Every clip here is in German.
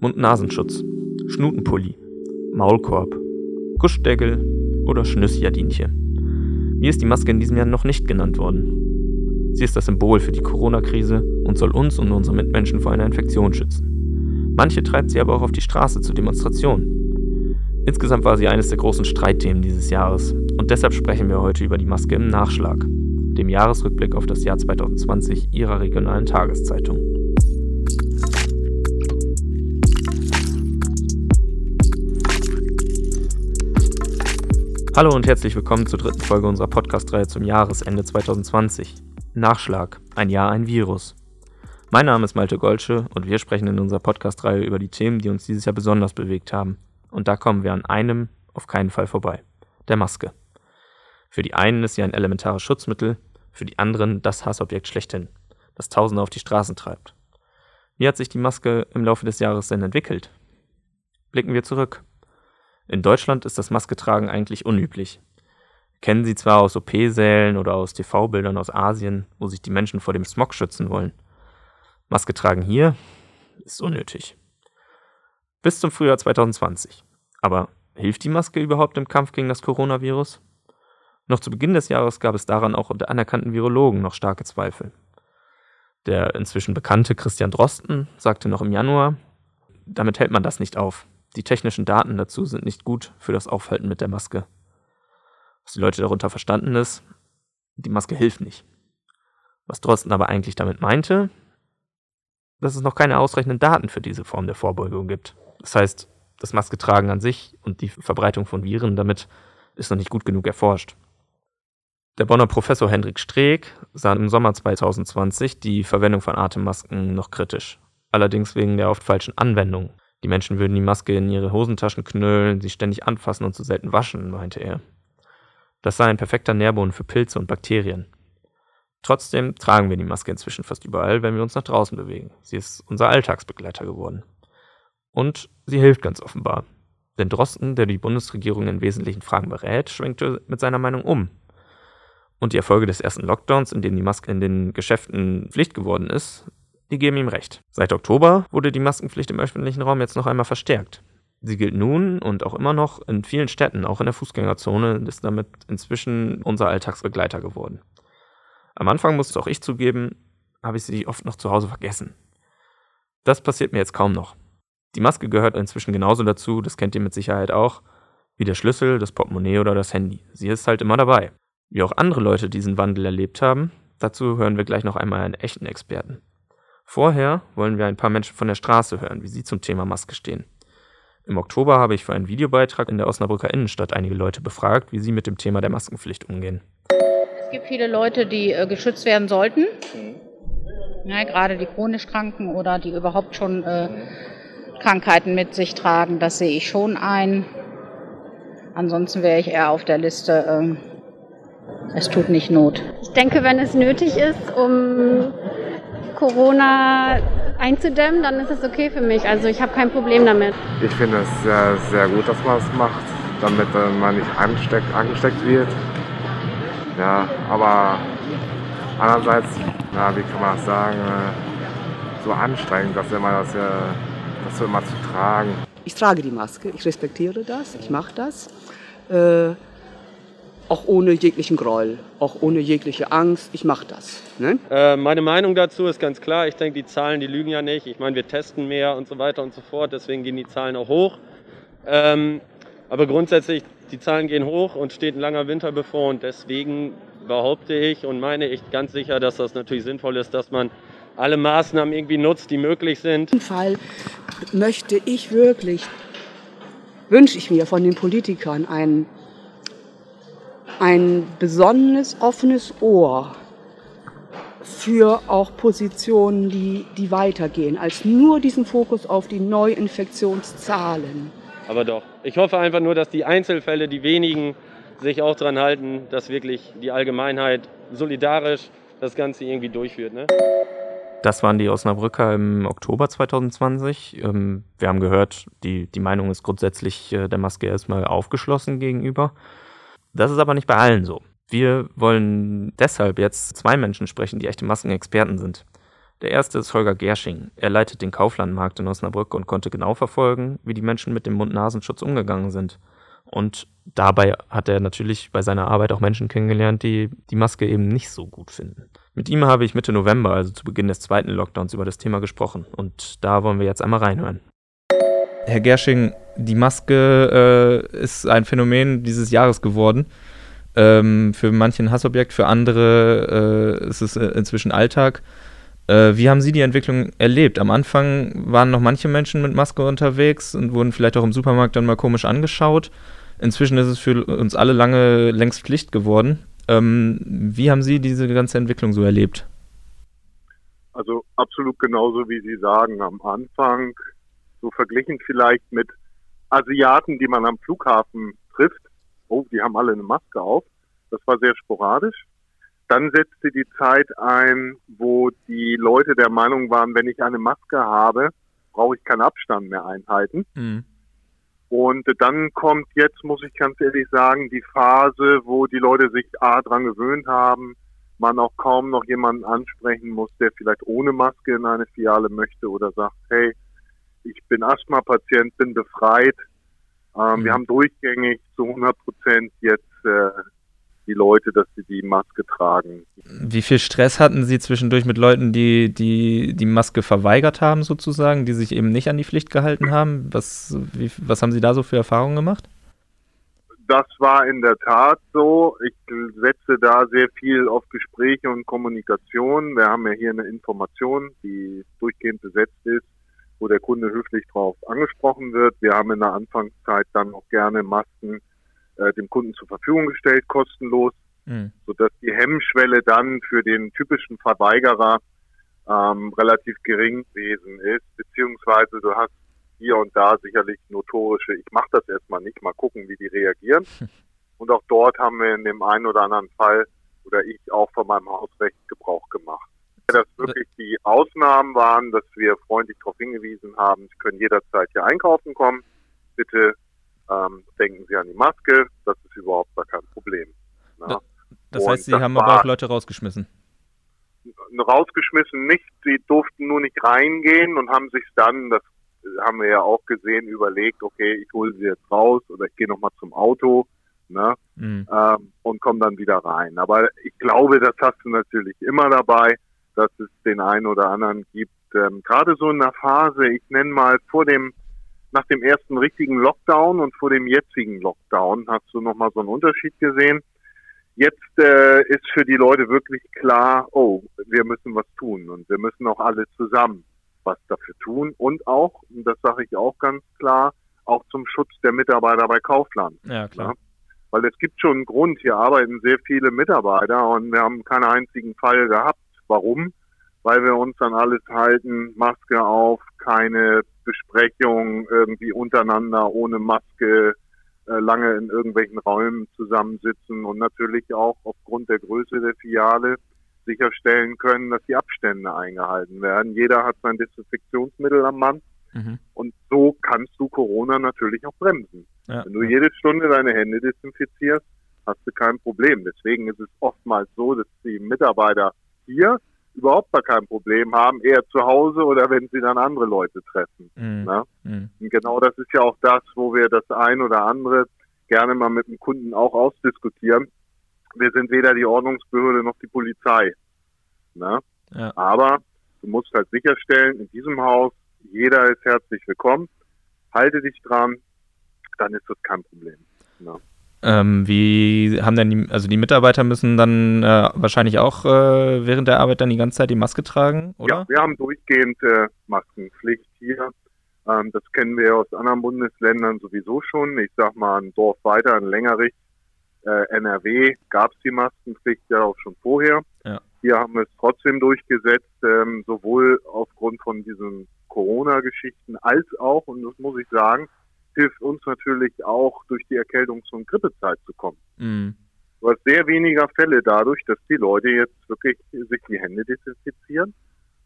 Mund-Nasenschutz, Schnutenpulli, Maulkorb, Guschdeckel oder Schnüssjardinchen. Mir ist die Maske in diesem Jahr noch nicht genannt worden. Sie ist das Symbol für die Corona-Krise und soll uns und unsere Mitmenschen vor einer Infektion schützen. Manche treibt sie aber auch auf die Straße zu Demonstrationen. Insgesamt war sie eines der großen Streitthemen dieses Jahres und deshalb sprechen wir heute über die Maske im Nachschlag, dem Jahresrückblick auf das Jahr 2020 Ihrer regionalen Tageszeitung. Hallo und herzlich willkommen zur dritten Folge unserer Podcast-Reihe zum Jahresende 2020. Nachschlag, ein Jahr, ein Virus. Mein Name ist Malte Golsche und wir sprechen in unserer Podcast-Reihe über die Themen, die uns dieses Jahr besonders bewegt haben. Und da kommen wir an einem auf keinen Fall vorbei. Der Maske. Für die einen ist sie ein elementares Schutzmittel, für die anderen das Hassobjekt schlechthin, das Tausende auf die Straßen treibt. Wie hat sich die Maske im Laufe des Jahres denn entwickelt? Blicken wir zurück. In Deutschland ist das Masketragen eigentlich unüblich. Kennen Sie zwar aus OP-Sälen oder aus TV-Bildern aus Asien, wo sich die Menschen vor dem Smog schützen wollen. Maske tragen hier ist unnötig. Bis zum Frühjahr 2020. Aber hilft die Maske überhaupt im Kampf gegen das Coronavirus? Noch zu Beginn des Jahres gab es daran auch unter anerkannten Virologen noch starke Zweifel. Der inzwischen bekannte Christian Drosten sagte noch im Januar, damit hält man das nicht auf. Die technischen Daten dazu sind nicht gut für das Aufhalten mit der Maske. Was die Leute darunter verstanden ist, die Maske hilft nicht. Was Drosten aber eigentlich damit meinte, dass es noch keine ausreichenden Daten für diese Form der Vorbeugung gibt. Das heißt, das Masketragen an sich und die Verbreitung von Viren damit ist noch nicht gut genug erforscht. Der Bonner Professor Hendrik Streeck sah im Sommer 2020 die Verwendung von Atemmasken noch kritisch, allerdings wegen der oft falschen Anwendung. Die Menschen würden die Maske in ihre Hosentaschen knüllen, sie ständig anfassen und zu selten waschen, meinte er. Das sei ein perfekter Nährboden für Pilze und Bakterien. Trotzdem tragen wir die Maske inzwischen fast überall, wenn wir uns nach draußen bewegen. Sie ist unser Alltagsbegleiter geworden. Und sie hilft ganz offenbar. Denn Drosten, der die Bundesregierung in wesentlichen Fragen berät, schwenkte mit seiner Meinung um. Und die Erfolge des ersten Lockdowns, in dem die Maske in den Geschäften Pflicht geworden ist, die geben ihm recht. Seit Oktober wurde die Maskenpflicht im öffentlichen Raum jetzt noch einmal verstärkt. Sie gilt nun und auch immer noch in vielen Städten, auch in der Fußgängerzone, ist damit inzwischen unser Alltagsbegleiter geworden. Am Anfang musste auch ich zugeben, habe ich sie oft noch zu Hause vergessen. Das passiert mir jetzt kaum noch. Die Maske gehört inzwischen genauso dazu, das kennt ihr mit Sicherheit auch, wie der Schlüssel, das Portemonnaie oder das Handy. Sie ist halt immer dabei. Wie auch andere Leute diesen Wandel erlebt haben, dazu hören wir gleich noch einmal einen echten Experten. Vorher wollen wir ein paar Menschen von der Straße hören, wie sie zum Thema Maske stehen. Im Oktober habe ich für einen Videobeitrag in der Osnabrücker Innenstadt einige Leute befragt, wie sie mit dem Thema der Maskenpflicht umgehen. Es gibt viele Leute, die äh, geschützt werden sollten. Ja, gerade die chronisch Kranken oder die überhaupt schon äh, Krankheiten mit sich tragen, das sehe ich schon ein. Ansonsten wäre ich eher auf der Liste, äh, es tut nicht Not. Ich denke, wenn es nötig ist, um Corona einzudämmen, dann ist es okay für mich. Also ich habe kein Problem damit. Ich finde es sehr, sehr gut, dass man es macht, damit man nicht ansteckt, angesteckt wird. Ja, aber andererseits, ja, wie kann man das sagen, äh, so anstrengend, dass immer das, das so immer zu tragen. Ich trage die Maske, ich respektiere das, ich mache das. Äh, auch ohne jeglichen Groll, auch ohne jegliche Angst. Ich mache das. Ne? Äh, meine Meinung dazu ist ganz klar. Ich denke, die Zahlen, die lügen ja nicht. Ich meine, wir testen mehr und so weiter und so fort. Deswegen gehen die Zahlen auch hoch. Ähm, aber grundsätzlich, die Zahlen gehen hoch und steht ein langer Winter bevor. Und deswegen behaupte ich und meine ich ganz sicher, dass das natürlich sinnvoll ist, dass man alle Maßnahmen irgendwie nutzt, die möglich sind. In Fall möchte ich wirklich, wünsche ich mir von den Politikern einen ein besonnenes, offenes Ohr für auch Positionen, die, die weitergehen, als nur diesen Fokus auf die Neuinfektionszahlen. Aber doch. Ich hoffe einfach nur, dass die Einzelfälle, die wenigen, sich auch daran halten, dass wirklich die Allgemeinheit solidarisch das Ganze irgendwie durchführt. Ne? Das waren die Osnabrücker im Oktober 2020. Ähm, wir haben gehört, die, die Meinung ist grundsätzlich äh, der Maske erstmal aufgeschlossen gegenüber. Das ist aber nicht bei allen so. Wir wollen deshalb jetzt zwei Menschen sprechen, die echte Maskenexperten sind. Der erste ist Holger Gersching. Er leitet den Kauflandmarkt in Osnabrück und konnte genau verfolgen, wie die Menschen mit dem Mund-Nasenschutz umgegangen sind. Und dabei hat er natürlich bei seiner Arbeit auch Menschen kennengelernt, die die Maske eben nicht so gut finden. Mit ihm habe ich Mitte November, also zu Beginn des zweiten Lockdowns, über das Thema gesprochen. Und da wollen wir jetzt einmal reinhören. Herr Gersching, die Maske äh, ist ein Phänomen dieses Jahres geworden. Ähm, für manche ein Hassobjekt, für andere äh, ist es äh, inzwischen Alltag. Äh, wie haben Sie die Entwicklung erlebt? Am Anfang waren noch manche Menschen mit Maske unterwegs und wurden vielleicht auch im Supermarkt dann mal komisch angeschaut. Inzwischen ist es für uns alle lange längst Pflicht geworden. Ähm, wie haben Sie diese ganze Entwicklung so erlebt? Also absolut genauso wie Sie sagen. Am Anfang, so verglichen vielleicht mit Asiaten, die man am Flughafen trifft. Oh, die haben alle eine Maske auf. Das war sehr sporadisch. Dann setzte die Zeit ein, wo die Leute der Meinung waren, wenn ich eine Maske habe, brauche ich keinen Abstand mehr einhalten. Mhm. Und dann kommt jetzt, muss ich ganz ehrlich sagen, die Phase, wo die Leute sich A dran gewöhnt haben, man auch kaum noch jemanden ansprechen muss, der vielleicht ohne Maske in eine Filiale möchte oder sagt, hey, ich bin Asthma-Patient, bin befreit. Ähm, mhm. Wir haben durchgängig zu 100 Prozent jetzt äh, die Leute, dass sie die Maske tragen. Wie viel Stress hatten Sie zwischendurch mit Leuten, die die, die Maske verweigert haben, sozusagen, die sich eben nicht an die Pflicht gehalten haben? Was, wie, was haben Sie da so für Erfahrungen gemacht? Das war in der Tat so. Ich setze da sehr viel auf Gespräche und Kommunikation. Wir haben ja hier eine Information, die durchgehend besetzt ist, wo der Kunde höflich drauf angesprochen wird. Wir haben in der Anfangszeit dann auch gerne Masken äh, dem Kunden zur Verfügung gestellt, kostenlos, mhm. sodass die Hemmschwelle dann für den typischen Verweigerer ähm, relativ gering gewesen ist, beziehungsweise du hast hier und da sicherlich notorische, ich mache das erstmal nicht, mal gucken, wie die reagieren. Und auch dort haben wir in dem einen oder anderen Fall oder ich auch von meinem Hausrecht Gebrauch gemacht. Dass wirklich die Ausnahmen waren, dass wir freundlich darauf hingewiesen haben, Sie können jederzeit hier einkaufen kommen. Bitte ähm, denken Sie an die Maske, das ist überhaupt gar kein Problem. Ne? Das heißt, Sie das haben aber auch Leute rausgeschmissen? Rausgeschmissen nicht, sie durften nur nicht reingehen und haben sich dann, das haben wir ja auch gesehen, überlegt, okay, ich hole sie jetzt raus oder ich gehe nochmal zum Auto ne, mhm. ähm, und komme dann wieder rein. Aber ich glaube, das hast du natürlich immer dabei, dass es den einen oder anderen gibt. Ähm, Gerade so in der Phase, ich nenne mal vor dem nach dem ersten richtigen Lockdown und vor dem jetzigen Lockdown hast du nochmal so einen Unterschied gesehen. Jetzt äh, ist für die Leute wirklich klar, oh, wir müssen was tun und wir müssen auch alle zusammen was dafür tun und auch, und das sage ich auch ganz klar, auch zum Schutz der Mitarbeiter bei Kaufland. Ja, klar. Ja? Weil es gibt schon einen Grund, hier arbeiten sehr viele Mitarbeiter und wir haben keinen einzigen Fall gehabt. Warum? Weil wir uns an alles halten, Maske auf, keine Besprechungen irgendwie untereinander ohne Maske äh, lange in irgendwelchen Räumen zusammensitzen und natürlich auch aufgrund der Größe der Filiale sicherstellen können, dass die Abstände eingehalten werden. Jeder hat sein Desinfektionsmittel am Mann mhm. und so kannst du Corona natürlich auch bremsen. Ja. Wenn du jede Stunde deine Hände desinfizierst, hast du kein Problem. Deswegen ist es oftmals so, dass die Mitarbeiter hier überhaupt gar kein Problem haben, eher zu Hause oder wenn sie dann andere Leute treffen. Mhm. Ne? Mhm. Und genau das ist ja auch das, wo wir das ein oder andere gerne mal mit dem Kunden auch ausdiskutieren. Wir sind weder die Ordnungsbehörde noch die Polizei. Ne? Ja. Aber du musst halt sicherstellen, in diesem Haus, jeder ist herzlich willkommen, halte dich dran, dann ist das kein Problem. Ne? Ähm, wie haben denn die, also die Mitarbeiter müssen dann äh, wahrscheinlich auch äh, während der Arbeit dann die ganze Zeit die Maske tragen, oder? Ja, wir haben durchgehend äh, Maskenpflicht hier. Ähm, das kennen wir aus anderen Bundesländern sowieso schon. Ich sag mal, ein Dorf weiter, in Längerich, äh, NRW, gab es die Maskenpflicht ja auch schon vorher. Ja. Hier haben wir es trotzdem durchgesetzt, ähm, sowohl aufgrund von diesen Corona-Geschichten als auch, und das muss ich sagen, hilft uns natürlich auch, durch die Erkältungs- und Grippezeit zu kommen. Mhm. Du hast sehr weniger Fälle dadurch, dass die Leute jetzt wirklich sich die Hände desinfizieren,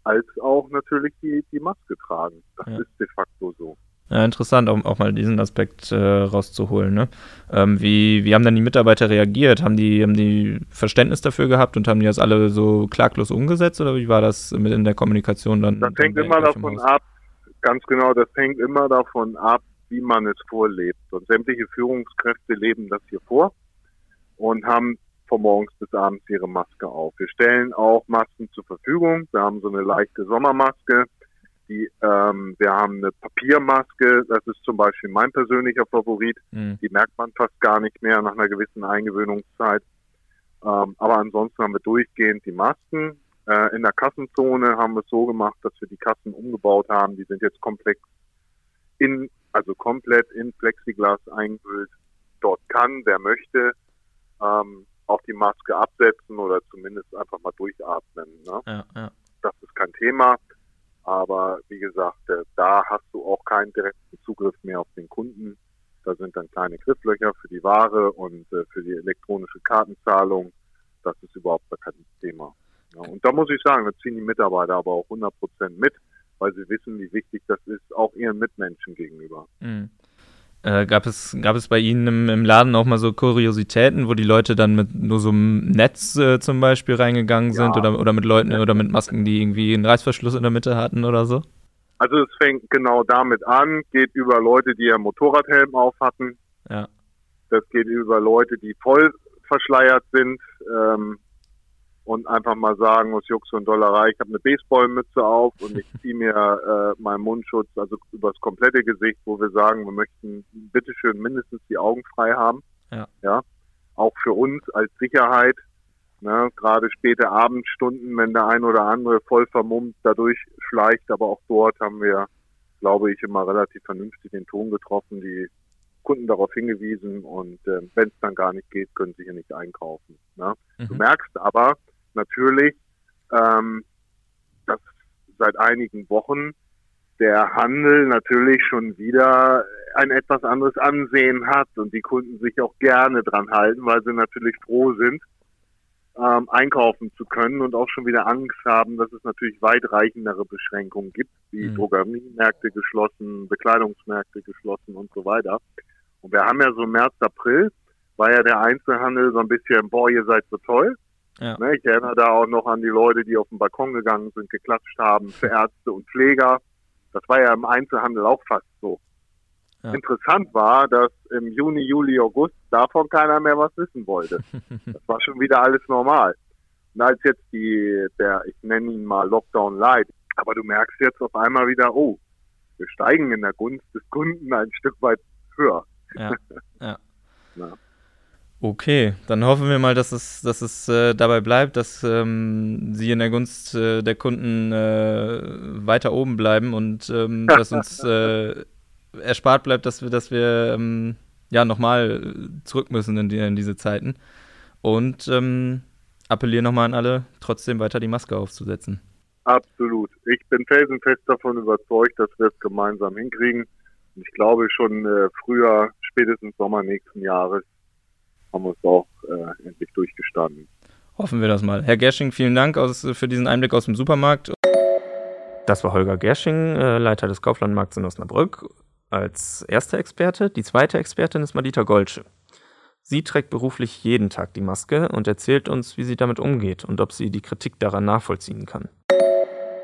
als auch natürlich die, die Maske tragen. Das ja. ist de facto so. Ja, interessant, auch, auch mal diesen Aspekt äh, rauszuholen. Ne? Ähm, wie, wie haben dann die Mitarbeiter reagiert? Haben die, haben die Verständnis dafür gehabt und haben die das alle so klaglos umgesetzt oder wie war das mit in der Kommunikation dann? Das hängt immer davon ab, ganz genau, das hängt immer davon ab, wie man es vorlebt. Und sämtliche Führungskräfte leben das hier vor und haben von morgens bis abends ihre Maske auf. Wir stellen auch Masken zur Verfügung. Wir haben so eine leichte Sommermaske die, ähm, wir haben eine Papiermaske, das ist zum Beispiel mein persönlicher Favorit. Mhm. Die merkt man fast gar nicht mehr nach einer gewissen Eingewöhnungszeit. Ähm, aber ansonsten haben wir durchgehend die Masken. Äh, in der Kassenzone haben wir es so gemacht, dass wir die Kassen umgebaut haben. Die sind jetzt komplex in, also komplett in Plexiglas eingehüllt. Dort kann, wer möchte, ähm, auch die Maske absetzen oder zumindest einfach mal durchatmen. Ne? Ja, ja. Das ist kein Thema. Aber wie gesagt, äh, da hast du auch keinen direkten Zugriff mehr auf den Kunden. Da sind dann kleine Grifflöcher für die Ware und äh, für die elektronische Kartenzahlung. Das ist überhaupt kein Thema. und da muss ich sagen, da ziehen die Mitarbeiter aber auch 100 Prozent mit, weil sie wissen, wie wichtig das ist, auch ihren Mitmenschen gegenüber. Mhm. Äh, gab, es, gab es bei Ihnen im, im, Laden auch mal so Kuriositäten, wo die Leute dann mit nur so einem Netz äh, zum Beispiel reingegangen sind ja. oder, oder mit Leuten oder mit Masken, die irgendwie einen Reißverschluss in der Mitte hatten oder so? Also es fängt genau damit an, geht über Leute, die ja Motorradhelm auf hatten. Ja. Das geht über Leute, die voll verschleiert sind. Ähm, und einfach mal sagen, aus Jux und Dollerei, ich habe eine Baseballmütze auf und ich ziehe mir äh, meinen Mundschutz, also übers komplette Gesicht, wo wir sagen, wir möchten bitteschön mindestens die Augen frei haben. Ja. ja. Auch für uns als Sicherheit. Ne, gerade späte Abendstunden, wenn der ein oder andere voll vermummt dadurch schleicht, aber auch dort haben wir, glaube ich, immer relativ vernünftig den Ton getroffen, die Kunden darauf hingewiesen und äh, wenn es dann gar nicht geht, können sie hier nicht einkaufen. Ne? Mhm. Du merkst aber, natürlich, ähm, dass seit einigen Wochen der Handel natürlich schon wieder ein etwas anderes Ansehen hat und die Kunden sich auch gerne dran halten, weil sie natürlich froh sind, ähm, einkaufen zu können und auch schon wieder Angst haben, dass es natürlich weitreichendere Beschränkungen gibt, wie mhm. Drogeriemärkte geschlossen, Bekleidungsmärkte geschlossen und so weiter. Und wir haben ja so März, April, war ja der Einzelhandel so ein bisschen, boah, ihr seid so toll. Ja. Ne, ich erinnere da auch noch an die Leute, die auf den Balkon gegangen sind, geklatscht haben für Ärzte und Pfleger. Das war ja im Einzelhandel auch fast so. Ja. Interessant war, dass im Juni, Juli, August davon keiner mehr was wissen wollte. das war schon wieder alles normal. Und als jetzt die, der, ich nenne ihn mal Lockdown Light, aber du merkst jetzt auf einmal wieder, oh, wir steigen in der Gunst des Kunden ein Stück weit höher. Ja, ja. Okay, dann hoffen wir mal, dass es, dass es äh, dabei bleibt, dass ähm, sie in der Gunst äh, der Kunden äh, weiter oben bleiben und ähm, dass uns äh, erspart bleibt, dass wir, dass wir ähm, ja nochmal zurück müssen in, die, in, diese Zeiten. Und ähm, appelliere nochmal an alle, trotzdem weiter die Maske aufzusetzen. Absolut. Ich bin felsenfest davon überzeugt, dass wir es gemeinsam hinkriegen. Und ich glaube schon äh, früher, spätestens Sommer nächsten Jahres, haben wir es auch äh, endlich durchgestanden. Hoffen wir das mal. Herr Gersching, vielen Dank aus, für diesen Einblick aus dem Supermarkt. Das war Holger Gersching, äh, Leiter des Kauflandmarkts in Osnabrück, als erster Experte. Die zweite Expertin ist Madita Golsche. Sie trägt beruflich jeden Tag die Maske und erzählt uns, wie sie damit umgeht und ob sie die Kritik daran nachvollziehen kann.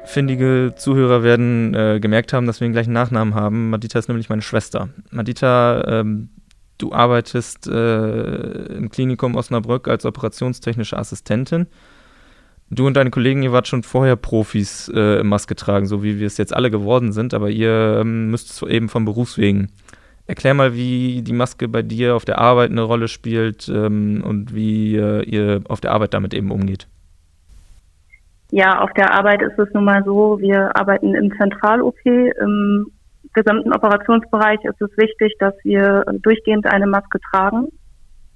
Findige Zuhörer werden äh, gemerkt haben, dass wir den gleichen Nachnamen haben. Madita ist nämlich meine Schwester. Madita ähm, Du arbeitest äh, im Klinikum Osnabrück als operationstechnische Assistentin. Du und deine Kollegen, ihr wart schon vorher Profis äh, im Maske tragen, so wie wir es jetzt alle geworden sind, aber ihr ähm, müsst es eben vom Berufswegen. Erklär mal, wie die Maske bei dir auf der Arbeit eine Rolle spielt ähm, und wie äh, ihr auf der Arbeit damit eben umgeht. Ja, auf der Arbeit ist es nun mal so, wir arbeiten im Zentral-OP, im gesamten Operationsbereich ist es wichtig, dass wir durchgehend eine Maske tragen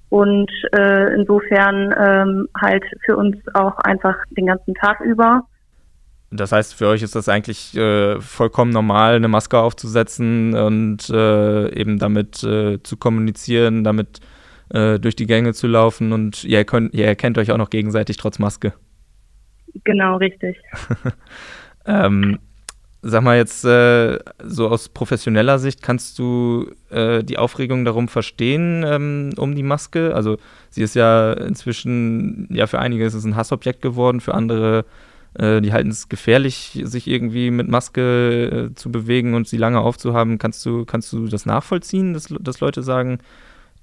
und äh, insofern ähm, halt für uns auch einfach den ganzen Tag über. Das heißt, für euch ist das eigentlich äh, vollkommen normal, eine Maske aufzusetzen und äh, eben damit äh, zu kommunizieren, damit äh, durch die Gänge zu laufen und ihr, könnt, ihr erkennt euch auch noch gegenseitig trotz Maske. Genau, richtig. ähm, Sag mal jetzt äh, so aus professioneller Sicht, kannst du äh, die Aufregung darum verstehen, ähm, um die Maske? Also sie ist ja inzwischen, ja für einige ist es ein Hassobjekt geworden, für andere, äh, die halten es gefährlich, sich irgendwie mit Maske äh, zu bewegen und sie lange aufzuhaben. Kannst du, kannst du das nachvollziehen, dass, dass Leute sagen,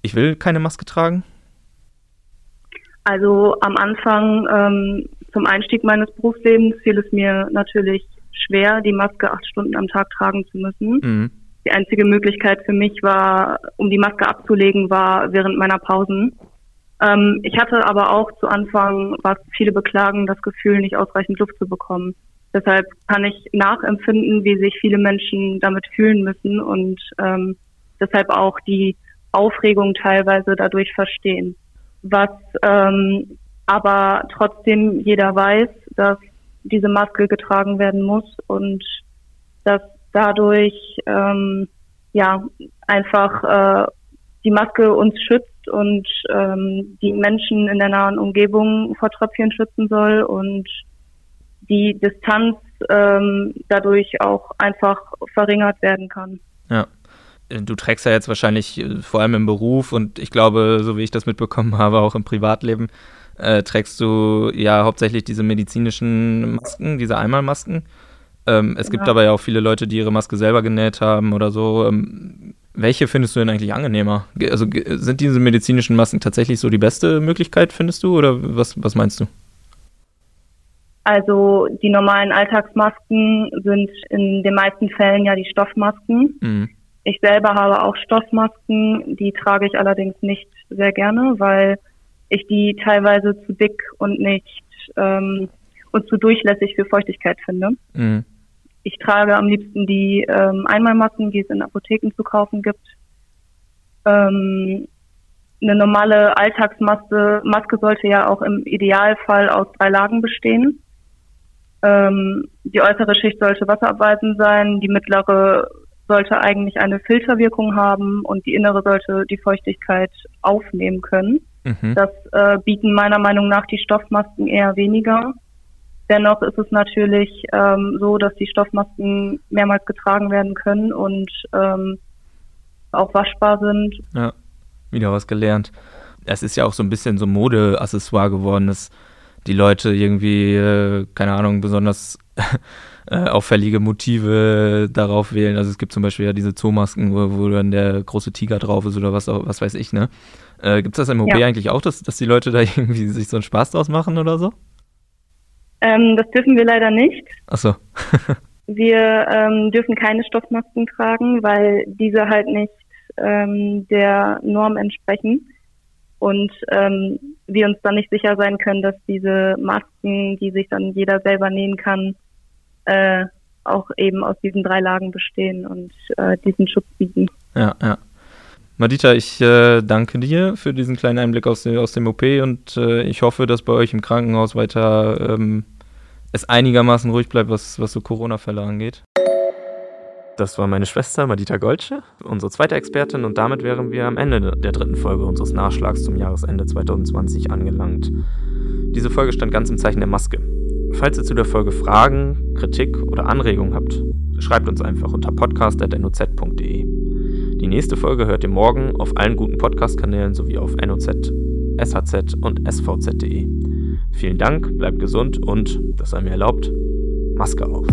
ich will keine Maske tragen? Also am Anfang ähm, zum Einstieg meines Berufslebens fiel es mir natürlich schwer, die Maske acht Stunden am Tag tragen zu müssen. Mhm. Die einzige Möglichkeit für mich war, um die Maske abzulegen, war während meiner Pausen. Ähm, ich hatte aber auch zu Anfang, was viele beklagen, das Gefühl, nicht ausreichend Luft zu bekommen. Deshalb kann ich nachempfinden, wie sich viele Menschen damit fühlen müssen und ähm, deshalb auch die Aufregung teilweise dadurch verstehen. Was ähm, aber trotzdem jeder weiß, dass diese Maske getragen werden muss und dass dadurch ähm, ja einfach äh, die Maske uns schützt und ähm, die Menschen in der nahen Umgebung vor Tröpfchen schützen soll und die Distanz ähm, dadurch auch einfach verringert werden kann. Ja. Du trägst ja jetzt wahrscheinlich äh, vor allem im Beruf und ich glaube, so wie ich das mitbekommen habe, auch im Privatleben, äh, trägst du ja hauptsächlich diese medizinischen Masken, diese Einmalmasken. Ähm, es genau. gibt aber ja auch viele Leute, die ihre Maske selber genäht haben oder so. Ähm, welche findest du denn eigentlich angenehmer? Also sind diese medizinischen Masken tatsächlich so die beste Möglichkeit, findest du? Oder was, was meinst du? Also die normalen Alltagsmasken sind in den meisten Fällen ja die Stoffmasken. Mhm. Ich selber habe auch Stoffmasken, die trage ich allerdings nicht sehr gerne, weil ich die teilweise zu dick und nicht ähm, und zu durchlässig für Feuchtigkeit finde. Mhm. Ich trage am liebsten die ähm, Einmalmasken, die es in Apotheken zu kaufen gibt. Ähm, eine normale Alltagsmaske Maske sollte ja auch im Idealfall aus drei Lagen bestehen. Ähm, die äußere Schicht sollte wasserabweisend sein, die mittlere sollte eigentlich eine Filterwirkung haben und die innere sollte die Feuchtigkeit aufnehmen können. Mhm. Das äh, bieten meiner Meinung nach die Stoffmasken eher weniger. Dennoch ist es natürlich ähm, so, dass die Stoffmasken mehrmals getragen werden können und ähm, auch waschbar sind. Ja, wieder was gelernt. Es ist ja auch so ein bisschen so Modeaccessoire geworden, dass die Leute irgendwie, äh, keine Ahnung, besonders äh, auffällige Motive darauf wählen. Also es gibt zum Beispiel ja diese Zoomasken, wo, wo dann der große Tiger drauf ist oder was, was weiß ich, ne? Äh, Gibt es das im OP ja. eigentlich auch, dass, dass die Leute da irgendwie sich so einen Spaß draus machen oder so? Ähm, das dürfen wir leider nicht. Ach so. wir ähm, dürfen keine Stoffmasken tragen, weil diese halt nicht ähm, der Norm entsprechen und ähm, wir uns dann nicht sicher sein können, dass diese Masken, die sich dann jeder selber nähen kann, äh, auch eben aus diesen drei Lagen bestehen und äh, diesen Schutz bieten. Ja, ja. Madita, ich äh, danke dir für diesen kleinen Einblick aus, aus dem OP und äh, ich hoffe, dass bei euch im Krankenhaus weiter ähm, es einigermaßen ruhig bleibt, was, was so Corona-Fälle angeht. Das war meine Schwester Madita Goldsche, unsere zweite Expertin, und damit wären wir am Ende der dritten Folge unseres Nachschlags zum Jahresende 2020 angelangt. Diese Folge stand ganz im Zeichen der Maske. Falls ihr zu der Folge Fragen, Kritik oder Anregungen habt, schreibt uns einfach unter podcast.noz.de. Die nächste Folge hört ihr morgen auf allen guten Podcast-Kanälen sowie auf NOZ, SHZ und SVZ.de. Vielen Dank, bleibt gesund und, das sei mir erlaubt, Maske auf.